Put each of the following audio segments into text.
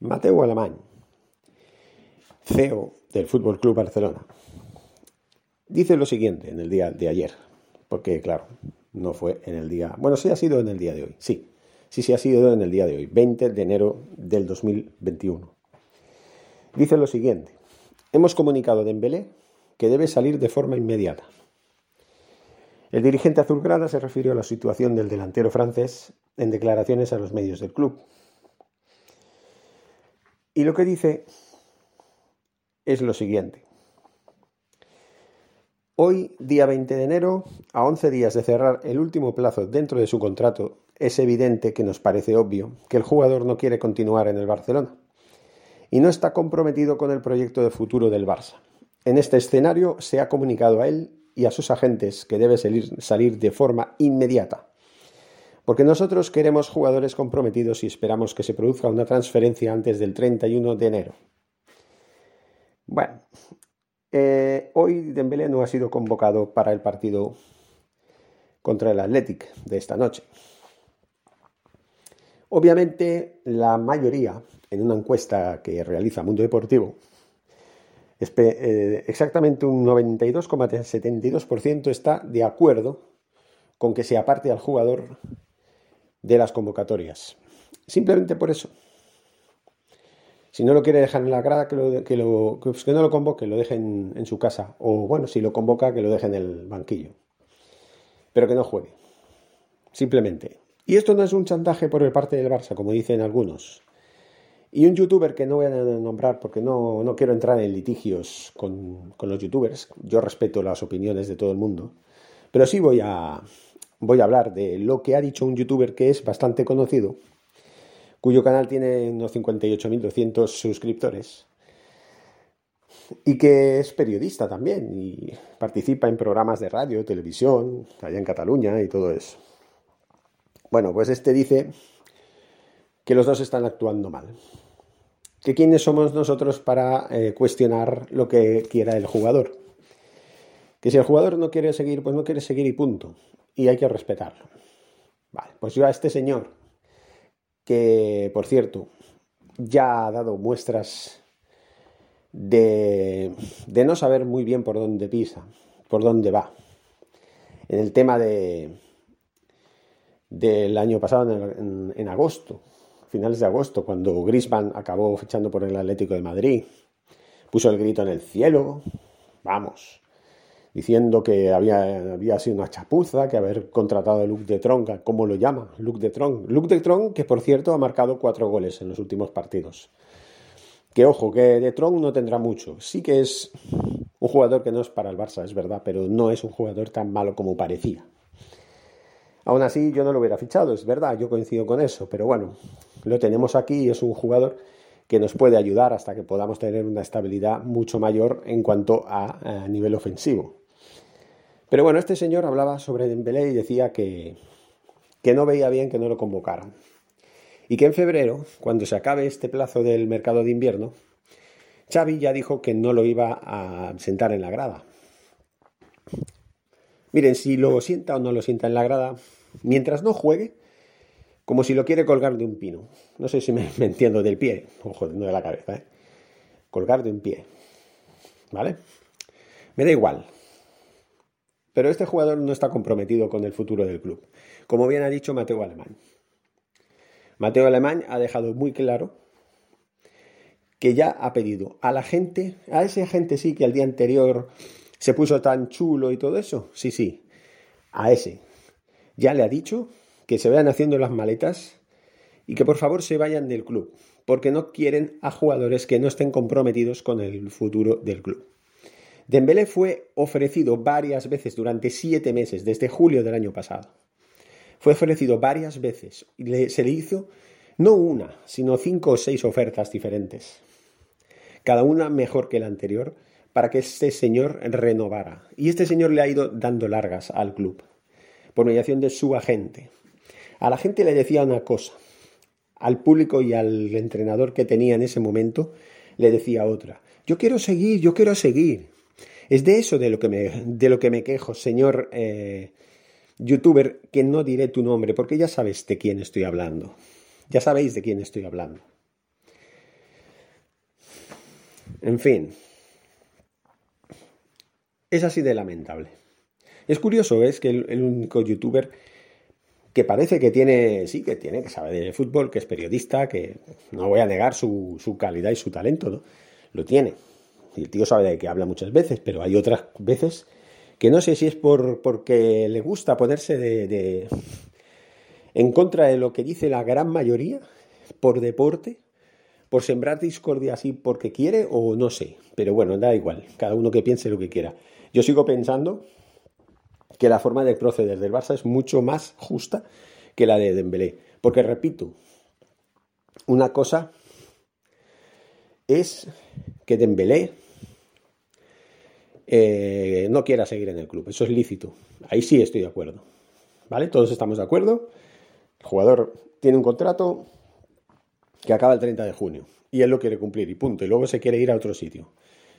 Mateo Alemán, CEO del Fútbol Club Barcelona, dice lo siguiente en el día de ayer, porque claro, no fue en el día, bueno, sí ha sido en el día de hoy, sí, sí, sí ha sido en el día de hoy, 20 de enero del 2021. Dice lo siguiente, hemos comunicado a Dembélé que debe salir de forma inmediata. El dirigente azulgrana se refirió a la situación del delantero francés en declaraciones a los medios del club. Y lo que dice es lo siguiente. Hoy, día 20 de enero, a 11 días de cerrar el último plazo dentro de su contrato, es evidente que nos parece obvio que el jugador no quiere continuar en el Barcelona y no está comprometido con el proyecto de futuro del Barça. En este escenario se ha comunicado a él y a sus agentes que debe salir, salir de forma inmediata porque nosotros queremos jugadores comprometidos y esperamos que se produzca una transferencia antes del 31 de enero. Bueno, eh, hoy Dembélé no ha sido convocado para el partido contra el Athletic de esta noche. Obviamente, la mayoría, en una encuesta que realiza Mundo Deportivo, exactamente un 92,72% está de acuerdo con que se aparte al jugador de las convocatorias. Simplemente por eso. Si no lo quiere dejar en la grada, que, lo, que, lo, pues que no lo convoque, lo deje en, su casa. O bueno, si lo convoca, que lo deje en el banquillo. Pero que no juegue. Simplemente. Y esto no es un chantaje por el parte del Barça, como dicen algunos. Y un youtuber que no voy a nombrar porque no, no quiero entrar en litigios con, con, los youtubers. Yo respeto las opiniones de todo el mundo. Pero sí voy a, voy a hablar de lo que ha dicho un youtuber que es bastante conocido, cuyo canal tiene unos 58.200 suscriptores y que es periodista también y participa en programas de radio, televisión, allá en Cataluña y todo eso. Bueno, pues este dice que los dos están actuando mal. Que quiénes somos nosotros para eh, cuestionar lo que quiera el jugador. Que si el jugador no quiere seguir, pues no quiere seguir y punto y hay que respetarlo. Vale, pues yo a este señor, que por cierto ya ha dado muestras de, de no saber muy bien por dónde pisa, por dónde va. En el tema de del año pasado, en, en agosto, finales de agosto, cuando Grisman acabó fichando por el Atlético de Madrid, puso el grito en el cielo, vamos, diciendo que había, sido una chapuza, que haber contratado a Luke de Tron, ¿cómo lo llama? Luke de Tron. Luke de que por cierto ha marcado cuatro goles en los últimos partidos. Que ojo, que de Tron no tendrá mucho. Sí que es un jugador que no es para el Barça, es verdad, pero no es un jugador tan malo como parecía. Aún así, yo no lo hubiera fichado, es verdad, yo coincido con eso, pero bueno, lo tenemos aquí y es un jugador que nos puede ayudar hasta que podamos tener una estabilidad mucho mayor en cuanto a, nivel ofensivo. Pero bueno, este señor hablaba sobre Dembélé y decía que, que no veía bien que no lo convocaran. Y que en febrero, cuando se acabe este plazo del mercado de invierno, Xavi ya dijo que no lo iba a sentar en la grada. Miren, si lo sienta o no lo sienta en la grada, mientras no juegue, como si lo quiere colgar de un pino. No sé si me, entiendo del pie, ojo, no de la cabeza, ¿eh? Colgar de un pie. ¿Vale? Me da igual. Pero este jugador no está comprometido con el futuro del club, como bien ha dicho Mateo Alemán. Mateo Alemán ha dejado muy claro que ya ha pedido a la gente, a ese gente sí que al día anterior se puso tan chulo y todo eso, sí, sí, a ese. Ya le ha dicho que se vayan haciendo las maletas y que por favor se vayan del club, porque no quieren a jugadores que no estén comprometidos con el futuro del club. Dembélé fue ofrecido varias veces durante siete meses, desde julio del año pasado. Fue ofrecido varias veces y se le hizo no una, sino cinco o seis ofertas diferentes, cada una mejor que la anterior, para que este señor renovara. Y este señor le ha ido dando largas al club, por mediación de su agente. A la gente le decía una cosa, al público y al entrenador que tenía en ese momento le decía otra. Yo quiero seguir, yo quiero seguir. Es de eso de lo que me, de lo que me quejo, señor eh, youtuber, que no diré tu nombre, porque ya sabes de quién estoy hablando. Ya sabéis de quién estoy hablando. En fin. Es así de lamentable. Es curioso, es que el, único youtuber que parece que tiene, sí, que tiene, que sabe de fútbol, que es periodista, que no voy a negar su, su calidad y su talento, ¿no? Lo tiene. Y el tío sabe de qué habla muchas veces, pero hay otras veces que no sé si es por porque le gusta ponerse de, en contra de lo que dice la gran mayoría por deporte, por sembrar discordia así porque quiere o no sé. Pero bueno, da igual, cada uno que piense lo que quiera. Yo sigo pensando que la forma de proceder del Barça es mucho más justa que la de Dembélé. Porque repito, una cosa es que Dembélé eh, no quiera seguir en el club. Eso es lícito. Ahí sí estoy de acuerdo. ¿Vale? Todos estamos de acuerdo. El jugador tiene un contrato que acaba el 30 de junio y él lo quiere cumplir y punto. Y luego se quiere ir a otro sitio.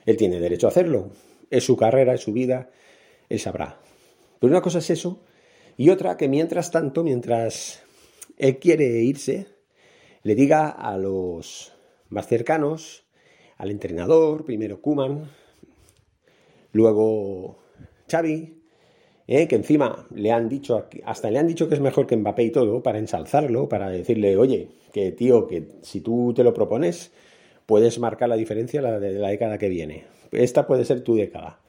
Él tiene derecho a hacerlo. Es su carrera, es su vida. Él sabrá. Pero una cosa es eso y otra que mientras tanto, mientras él quiere irse, le diga a los más cercanos, al entrenador, primero Kuman, Luego Xavi, eh, que encima le han dicho, hasta le han dicho que es mejor que Mbappé y todo, para ensalzarlo, para decirle, oye, que tío, que si tú te lo propones, puedes marcar la diferencia de la década que viene. Esta puede ser tu década.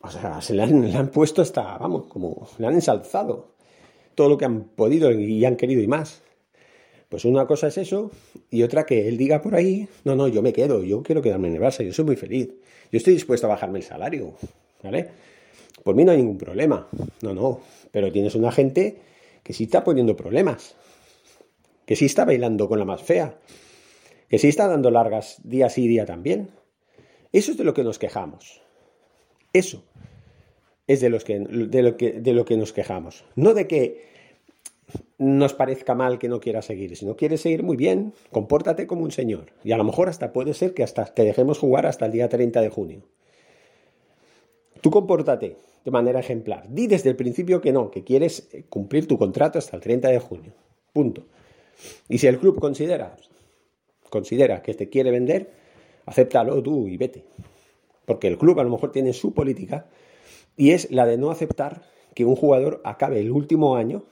O sea, se le han, puesto hasta, vamos, como le han ensalzado todo lo que han podido y han querido y más. Pues una cosa es eso y otra que él diga por ahí, no, no, yo me quedo, yo quiero quedarme en el Barça, yo soy muy feliz. Yo estoy dispuesto a bajarme el salario, ¿vale? Por mí no hay ningún problema. No, no. Pero tienes una gente que sí está poniendo problemas. Que sí está bailando con la más fea. Que sí está dando largas día sí día también. Eso es de lo que nos quejamos. Eso es de, los que, de, lo que, de lo que nos quejamos. No de que nos parezca mal que no quiera seguir. Si no quieres seguir muy bien, compórtate como un señor. Y a lo mejor hasta puede ser que hasta te dejemos jugar hasta el día 30 de junio. Tú compórtate de manera ejemplar. Di desde el principio que no, que quieres cumplir tu contrato hasta el 30 de junio. Punto. Y si el club considera, considera que te quiere vender, acéptalo tú y vete. Porque el club a lo mejor tiene su política y es la de no aceptar que un jugador acabe el último año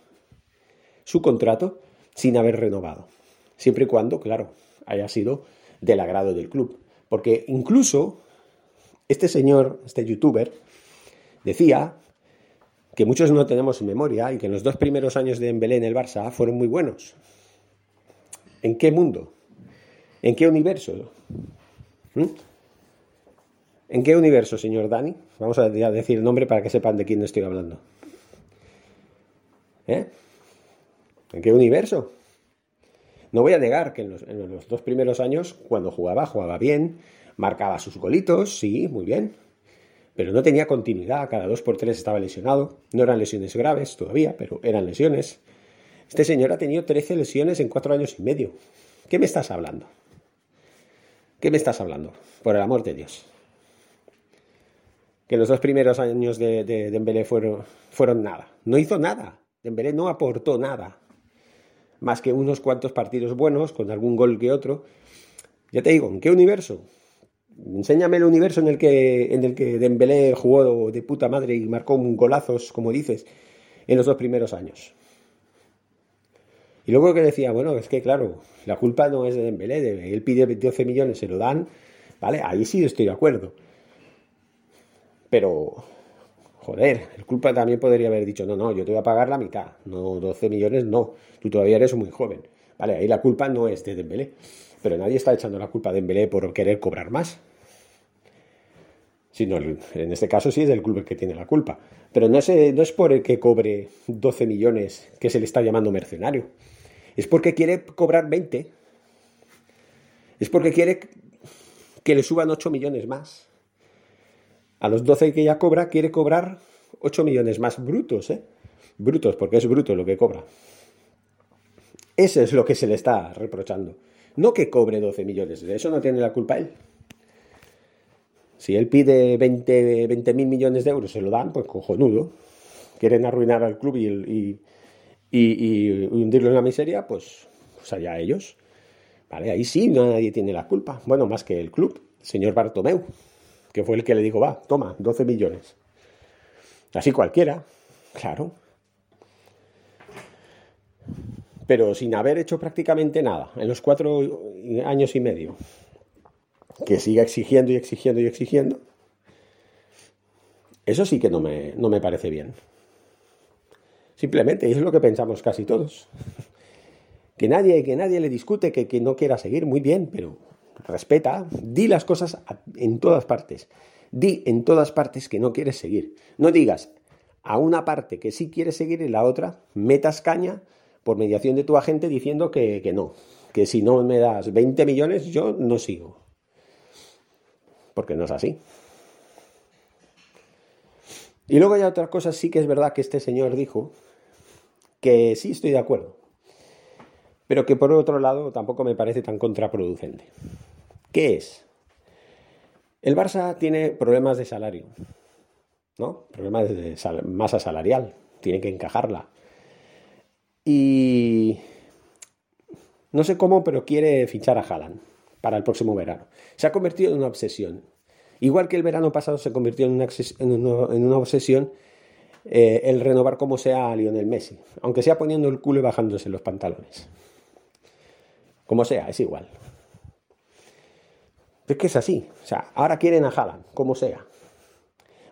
su contrato sin haber renovado. Siempre y cuando, claro, haya sido del agrado del club. Porque incluso este señor, este youtuber, decía que muchos no tenemos en memoria y que los dos primeros años de Embelé en el Barça fueron muy buenos. ¿En qué mundo? ¿En qué universo? ¿Mm? ¿En qué universo, señor Dani? Vamos a decir el nombre para que sepan de quién estoy hablando. ¿Eh? ¿En qué universo? No voy a negar que en los, dos primeros años, cuando jugaba, jugaba bien, marcaba sus golitos, sí, muy bien, pero no tenía continuidad, cada dos por tres estaba lesionado, no eran lesiones graves todavía, pero eran lesiones. Este señor ha tenido 13 lesiones en cuatro años y medio. ¿Qué me estás hablando? ¿Qué me estás hablando? Por el amor de Dios. Que los dos primeros años de, de Dembélé fueron, fueron nada. No hizo nada. Dembélé no aportó nada más que unos cuantos partidos buenos, con algún gol que otro. Ya te digo, ¿en qué universo? Enséñame el universo en el que, en el que Dembélé jugó de puta madre y marcó un golazos, como dices, en los dos primeros años. Y luego que decía, bueno, es que claro, la culpa no es de Dembélé, él pide 12 millones, se lo dan, ¿vale? Ahí sí estoy de acuerdo. Pero, joder, el culpa también podría haber dicho, no, no, yo te voy a pagar la mitad, no 12 millones, no, tú todavía eres muy joven. Vale, ahí la culpa no es de Dembélé, pero nadie está echando la culpa de Dembélé por querer cobrar más. Sino, en este caso sí es el club el que tiene la culpa. Pero no es, no es por el que cobre 12 millones que se le está llamando mercenario es porque quiere cobrar 20. Es porque quiere que le suban 8 millones más. A los 12 que ya cobra, quiere cobrar 8 millones más brutos, ¿eh? Brutos, porque es bruto lo que cobra. Eso es lo que se le está reprochando. No que cobre 12 millones, de eso no tiene la culpa él. Si él pide 20 mil millones de euros, se lo dan, pues cojonudo. Quieren arruinar al club y, y, hundirlo en la miseria, pues, pues allá ellos. ¿Vale? Ahí sí nadie tiene la culpa. Bueno, más que el club, señor Bartomeu, que fue el que le dijo, va, toma, 12 millones. Así cualquiera, claro. Pero sin haber hecho prácticamente nada en los cuatro años y medio. Que siga exigiendo y exigiendo y exigiendo. Eso sí que no me, no me parece bien. Simplemente, es lo que pensamos casi todos. Que nadie, que nadie le discute que, que no quiera seguir, muy bien, pero respeta, di las cosas en todas partes. Di en todas partes que no quieres seguir. No digas a una parte que sí quieres seguir y la otra metas caña por mediación de tu agente diciendo que, que no, que si no me das 20 millones yo no sigo. Porque no es así. Y luego hay otras cosas, sí que es verdad que este señor dijo, que sí estoy de acuerdo, pero que por otro lado tampoco me parece tan contraproducente. ¿Qué es? El Barça tiene problemas de salario, ¿no? Problemas de masa salarial, tiene que encajarla. Y no sé cómo, pero quiere fichar a Haaland para el próximo verano. Se ha convertido en una obsesión. Igual que el verano pasado se convirtió en una, en una obsesión eh, el renovar como sea a Lionel Messi, aunque sea poniendo el culo y bajándose los pantalones. Como sea, es igual. Es que es así. O sea, ahora quieren a Haaland, como sea.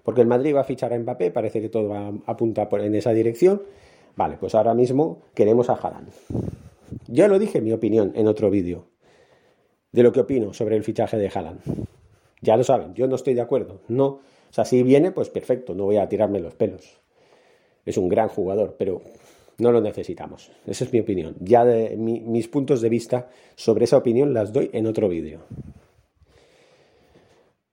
Porque el Madrid va a fichar a Mbappé, parece que todo va, apunta en esa dirección. Vale, pues ahora mismo queremos a Haaland. Ya lo dije mi opinión en otro vídeo de lo que opino sobre el fichaje de Haaland. Ya lo saben, yo no estoy de acuerdo. No, o sea, si viene, pues perfecto, no voy a tirarme los pelos es un gran jugador, pero no lo necesitamos. Esa es mi opinión. Ya de, mis puntos de vista sobre esa opinión las doy en otro vídeo.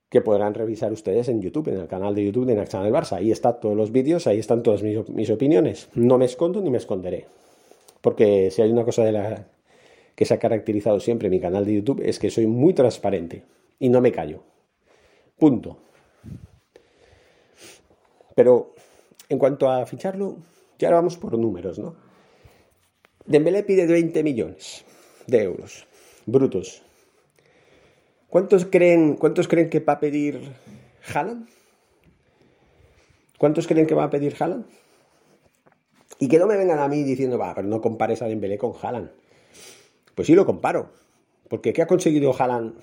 Que podrán revisar ustedes en YouTube, en el canal de YouTube de Naxan del Barça. Ahí están todos los vídeos, ahí están todas mis, mis, opiniones. No me escondo ni me esconderé. Porque si hay una cosa de la que se ha caracterizado siempre mi canal de YouTube es que soy muy transparente y no me callo. Punto. Pero en cuanto a ficharlo, ya ahora vamos por números, ¿no? Dembélé pide 20 millones de euros brutos. ¿Cuántos creen, cuántos creen que va a pedir Haaland? ¿Cuántos creen que va a pedir Haaland? Y que no me vengan a mí diciendo, va, pero no compares a Dembélé con Haaland. Pues sí lo comparo. Porque ¿qué ha conseguido Haaland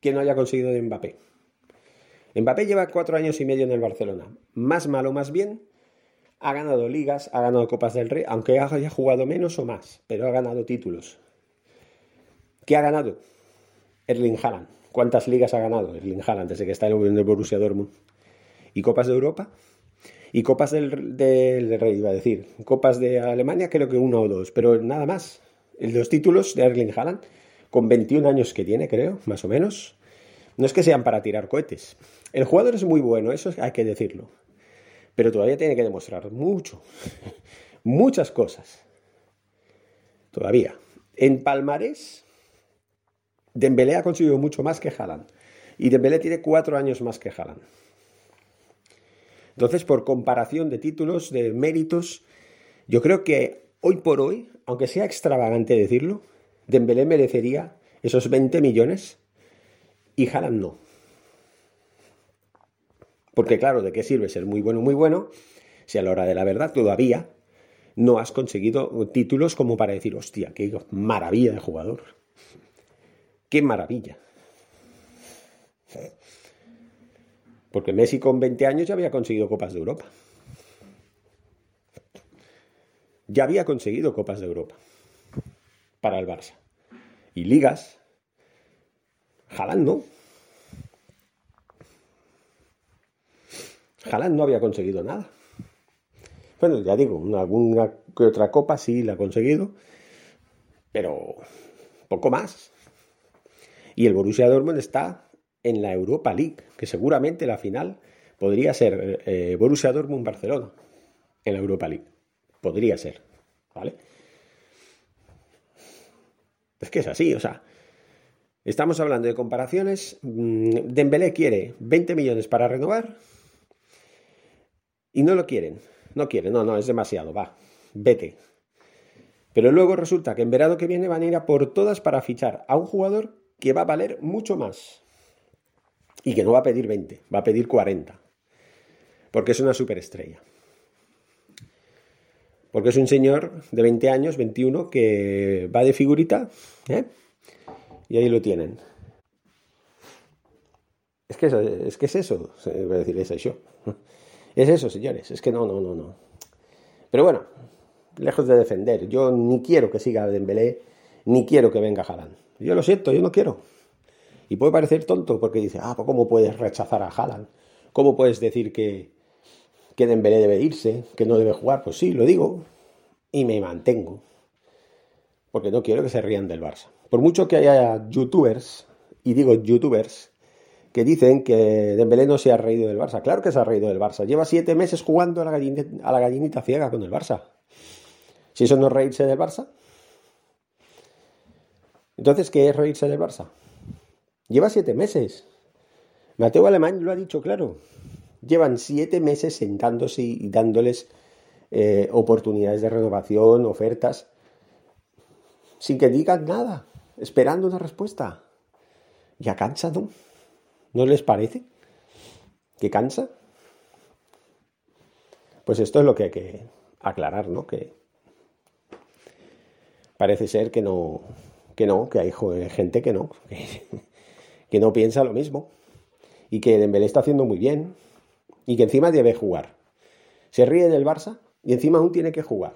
que no haya conseguido de Mbappé? Mbappé lleva cuatro años y medio en el Barcelona. Más malo, más bien, ha ganado ligas, ha ganado Copas del Rey, aunque haya jugado menos o más, pero ha ganado títulos. ¿Qué ha ganado? Erling Haaland. ¿Cuántas ligas ha ganado Erling Haaland desde que está en el Borussia Dortmund? ¿Y Copas de Europa? ¿Y Copas del, del, Rey, iba a decir? Copas de Alemania creo que uno o dos, pero nada más. Los títulos de Erling Haaland, con 21 años que tiene, creo, más o menos, no es que sean para tirar cohetes. El jugador es muy bueno, eso hay que decirlo pero todavía tiene que demostrar mucho, muchas cosas. Todavía. En Palmarés, Dembélé ha conseguido mucho más que Haaland. Y Dembélé tiene cuatro años más que Haaland. Entonces, por comparación de títulos, de méritos, yo creo que hoy por hoy, aunque sea extravagante decirlo, Dembélé merecería esos 20 millones y Haaland no. Porque claro, ¿de qué sirve ser muy bueno, muy bueno? Si a la hora de la verdad todavía no has conseguido títulos como para decir, hostia, qué maravilla de jugador. Qué maravilla. Porque Messi con 20 años ya había conseguido Copas de Europa. Ya había conseguido Copas de Europa para el Barça. Y ligas. Haaland no. Haaland no había conseguido nada. Bueno, ya digo, alguna que otra copa sí la ha conseguido, pero poco más. Y el Borussia Dortmund está en la Europa League, que seguramente la final podría ser eh, Borussia Dortmund-Barcelona en la Europa League. Podría ser, ¿vale? Es que es así, o sea, estamos hablando de comparaciones. Mm, Dembélé quiere 20 millones para renovar y no lo quieren. No quieren, no, no, es demasiado, va, vete. Pero luego resulta que en verano que viene van a ir a por todas para fichar a un jugador que va a valer mucho más. Y que no va a pedir 20, va a pedir 40. Porque es una superestrella. Porque es un señor de 20 años, 21, que va de figurita, ¿eh? Y ahí lo tienen. Es que, es que es eso, voy a decir, es eso. Es eso, señores, es que no, no, no, no. Pero bueno, lejos de defender, yo ni quiero que siga Dembélé, ni quiero que venga Haaland. Yo lo siento, yo no quiero. Y puede parecer tonto porque dice, ah, pues ¿cómo puedes rechazar a Haaland? ¿Cómo puedes decir que, que Dembélé debe irse, que no debe jugar? Pues sí, lo digo y me mantengo. Porque no quiero que se rían del Barça. Por mucho que haya youtubers, y digo youtubers, que dicen que Dembélé no se ha reído del Barça. Claro que se ha reído del Barça. Lleva siete meses jugando a la, gallinita, ciega con el Barça. Si eso no es reírse del Barça. Entonces, ¿qué es reírse del Barça? Lleva siete meses. Mateo Alemán lo ha dicho claro. Llevan siete meses sentándose y dándoles eh, oportunidades de renovación, ofertas, sin que digan nada, esperando una respuesta. Ya cansa, ¿no? ¿No les parece? ¿Que cansa? Pues esto es lo que hay que aclarar, ¿no? Que parece ser que no, que no, que hay gente que no, que, no piensa lo mismo y que Dembélé está haciendo muy bien y que encima debe jugar. Se ríe del Barça y encima aún tiene que jugar.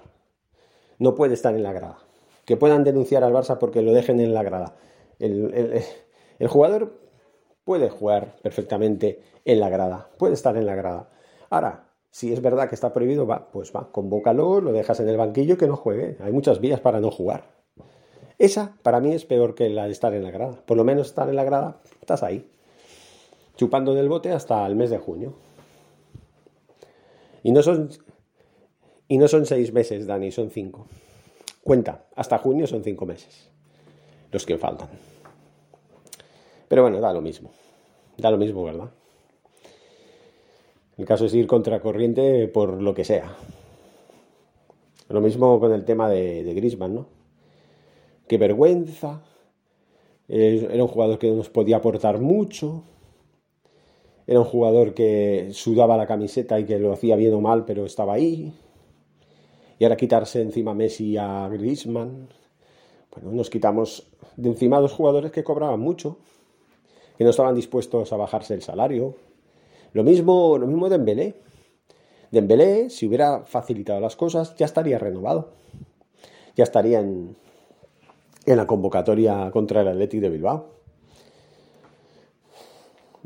No puede estar en la grada. Que puedan denunciar al Barça porque lo dejen en la grada. El, el jugador puede jugar perfectamente en la grada, puede estar en la grada. Ahora, si es verdad que está prohibido, va, pues va, convócalo, lo dejas en el banquillo que no juegue. Hay muchas vías para no jugar. Esa, para mí, es peor que la de estar en la grada. Por lo menos estar en la grada, estás ahí, chupando del bote hasta el mes de junio. Y no son, y no son seis meses, Dani, son cinco. Cuenta, hasta junio son cinco meses los que faltan. Pero bueno, da lo mismo. Da lo mismo, ¿verdad? El caso es ir contracorriente por lo que sea. Lo mismo con el tema de, de Grisman, ¿no? Qué vergüenza. Era un jugador que nos podía aportar mucho. Era un jugador que sudaba la camiseta y que lo hacía bien o mal, pero estaba ahí. Y ahora quitarse encima Messi a Grisman. Bueno, nos quitamos de encima a dos jugadores que cobraban mucho que no estaban dispuestos a bajarse el salario. Lo mismo, lo mismo Dembélé. Dembélé, si hubiera facilitado las cosas, ya estaría renovado. Ya estaría en, en la convocatoria contra el Athletic de Bilbao.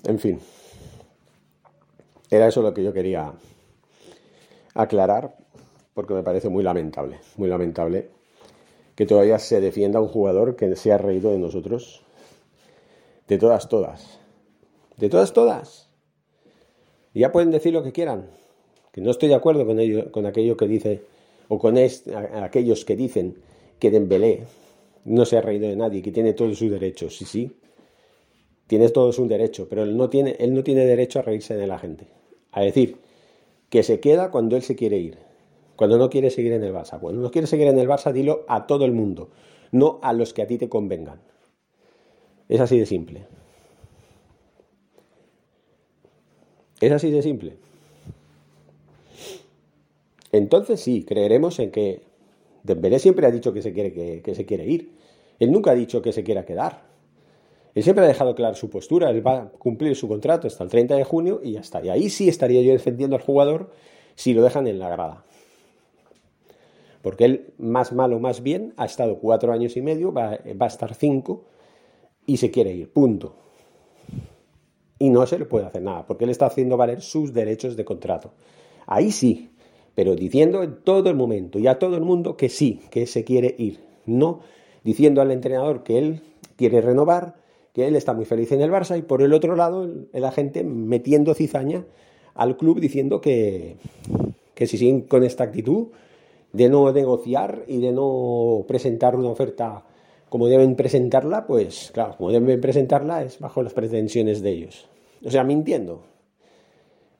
En fin. Era eso lo que yo quería aclarar, porque me parece muy lamentable, muy lamentable que todavía se defienda un jugador que se ha reído de nosotros de todas, todas. De todas, todas. Ya pueden decir lo que quieran. Que no estoy de acuerdo con, ello, con aquello que dice, o con aquellos que dicen que Dembélé no se ha reído de nadie, que tiene todos sus derechos. Sí, sí. Tiene todo su derecho, pero él no, tiene, él no tiene derecho a reírse de la gente. A decir, que se queda cuando él se quiere ir. Cuando no quiere seguir en el Barça. Cuando no quiere seguir en el Barça, dilo a todo el mundo, no a los que a ti te convengan. Es así de simple. Es así de simple. entonces sí, creeremos en que Dembélé siempre ha dicho que se quiere, que, se quiere ir. Él nunca ha dicho que se quiera quedar. Él siempre ha dejado clara su postura. Él va a cumplir su contrato hasta el 30 de junio y ya está. Y ahí sí estaría yo defendiendo al jugador si lo dejan en la grada. Porque él, más malo, más bien, ha estado cuatro años y medio, va, va a estar cinco y se quiere ir. Punto. Y no se le puede hacer nada, porque él está haciendo valer sus derechos de contrato. Ahí sí, pero diciendo en todo el momento y a todo el mundo que sí, que se quiere ir, no diciendo al entrenador que él quiere renovar, que él está muy feliz en el Barça y por el otro lado el, la agente metiendo cizaña al club diciendo que, que si siguen con esta actitud de no negociar y de no presentar una oferta como deben presentarla, pues claro, como deben presentarla es bajo las pretensiones de ellos. O sea, mintiendo,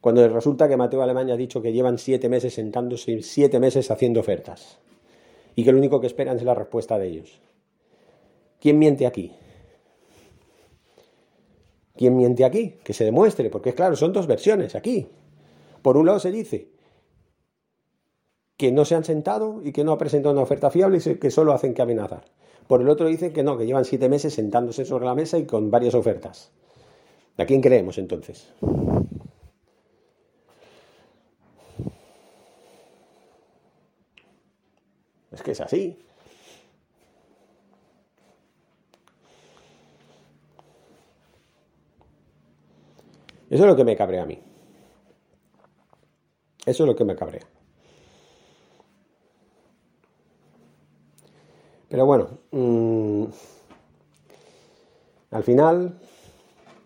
cuando resulta que Mateo Alemania ha dicho que llevan siete meses sentándose, siete meses haciendo ofertas, y que lo único que esperan es la respuesta de ellos. ¿Quién miente aquí? ¿Quién miente aquí? Que se demuestre, porque claro, son dos versiones aquí. Por un lado se dice que no se han sentado y que no ha presentado una oferta fiable y que solo hacen que amenazar. Por el otro dicen que no, que llevan siete meses sentándose sobre la mesa y con varias ofertas. ¿A quién creemos entonces? Es que es así. Eso es lo que me cabrea a mí. Eso es lo que me cabrea. Pero bueno, mm, al final,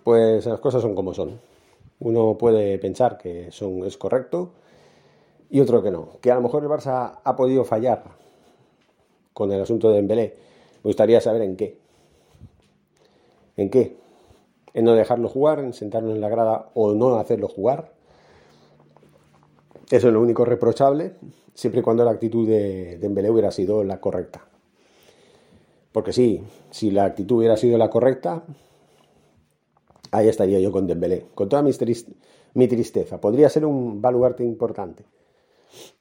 pues las cosas son como son. Uno puede pensar que son, es correcto y otro que no. Que a lo mejor el Barça ha podido fallar con el asunto de Dembélé. Me gustaría saber en qué. ¿En qué? ¿En no dejarlo jugar, en sentarlo en la grada o no hacerlo jugar? Eso es lo único reprochable, siempre y cuando la actitud de Dembélé hubiera sido la correcta. Porque sí, si la actitud hubiera sido la correcta, ahí estaría yo con Dembélé, con toda mi, tristeza. Podría ser un baluarte importante.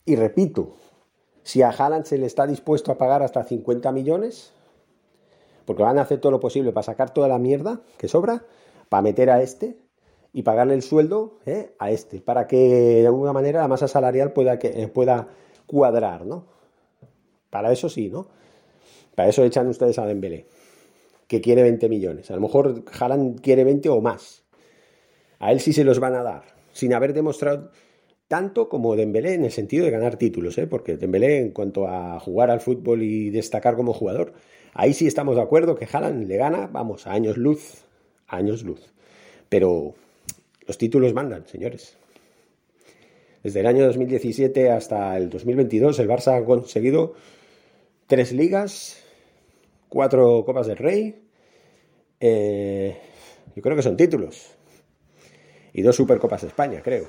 Y repito, si a Haaland se le está dispuesto a pagar hasta 50 millones, porque van a hacer todo lo posible para sacar toda la mierda que sobra, para meter a este y pagarle el sueldo ¿eh? a este, para que de alguna manera la masa salarial pueda, que, eh, pueda cuadrar, ¿no? Para eso sí, ¿no? Para eso echan ustedes a Dembélé, que quiere 20 millones. A lo mejor Haaland quiere 20 o más. A él sí se los van a dar, sin haber demostrado tanto como Dembélé en el sentido de ganar títulos, ¿eh? porque Dembélé en cuanto a jugar al fútbol y destacar como jugador, ahí sí estamos de acuerdo que Haaland le gana, vamos, a años luz, años luz. Pero los títulos mandan, señores. Desde el año 2017 hasta el 2022 el Barça ha conseguido tres ligas, cuatro Copas del Rey, eh, yo creo que son títulos, y dos Supercopas de España, creo.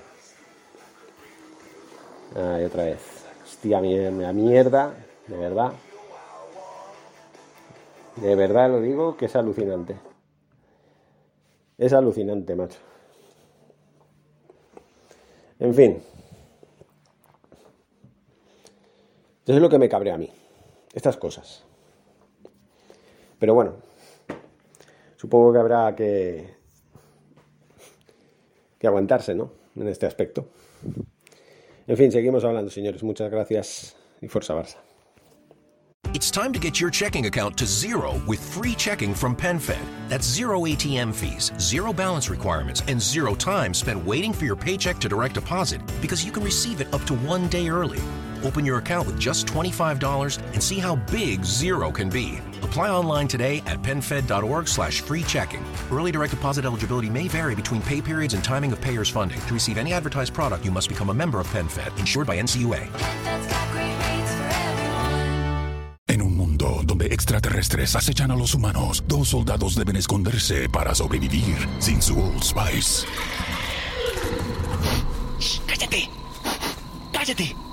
Ay, otra vez. Hostia, la mierda, de verdad. De verdad lo digo que es alucinante. Es alucinante, macho. En fin. Eso es lo que me cabrea a mí. Estas cosas. Pero bueno. Supongo que habrá que. que aguantarse, ¿no? En este aspecto. En fin, seguimos hablando, señores. Muchas gracias y fuerza Barça. It's time to get your checking account to zero with free checking from PenFed. That's zero ATM fees, zero balance requirements, and zero time spent waiting for your paycheck to direct deposit because you can receive it up to one day early. Open your account with just $25 and see how big zero can be. Apply online today at PenFed.org slash free checking. Early direct deposit eligibility may vary between pay periods and timing of payers' funding. To receive any advertised product, you must become a member of PenFed, insured by NCUA. En un mundo donde extraterrestres acechan a los humanos, dos soldados deben esconderse para sobrevivir sin su Old Spice. Shh, ¡Cállate! ¡Cállate!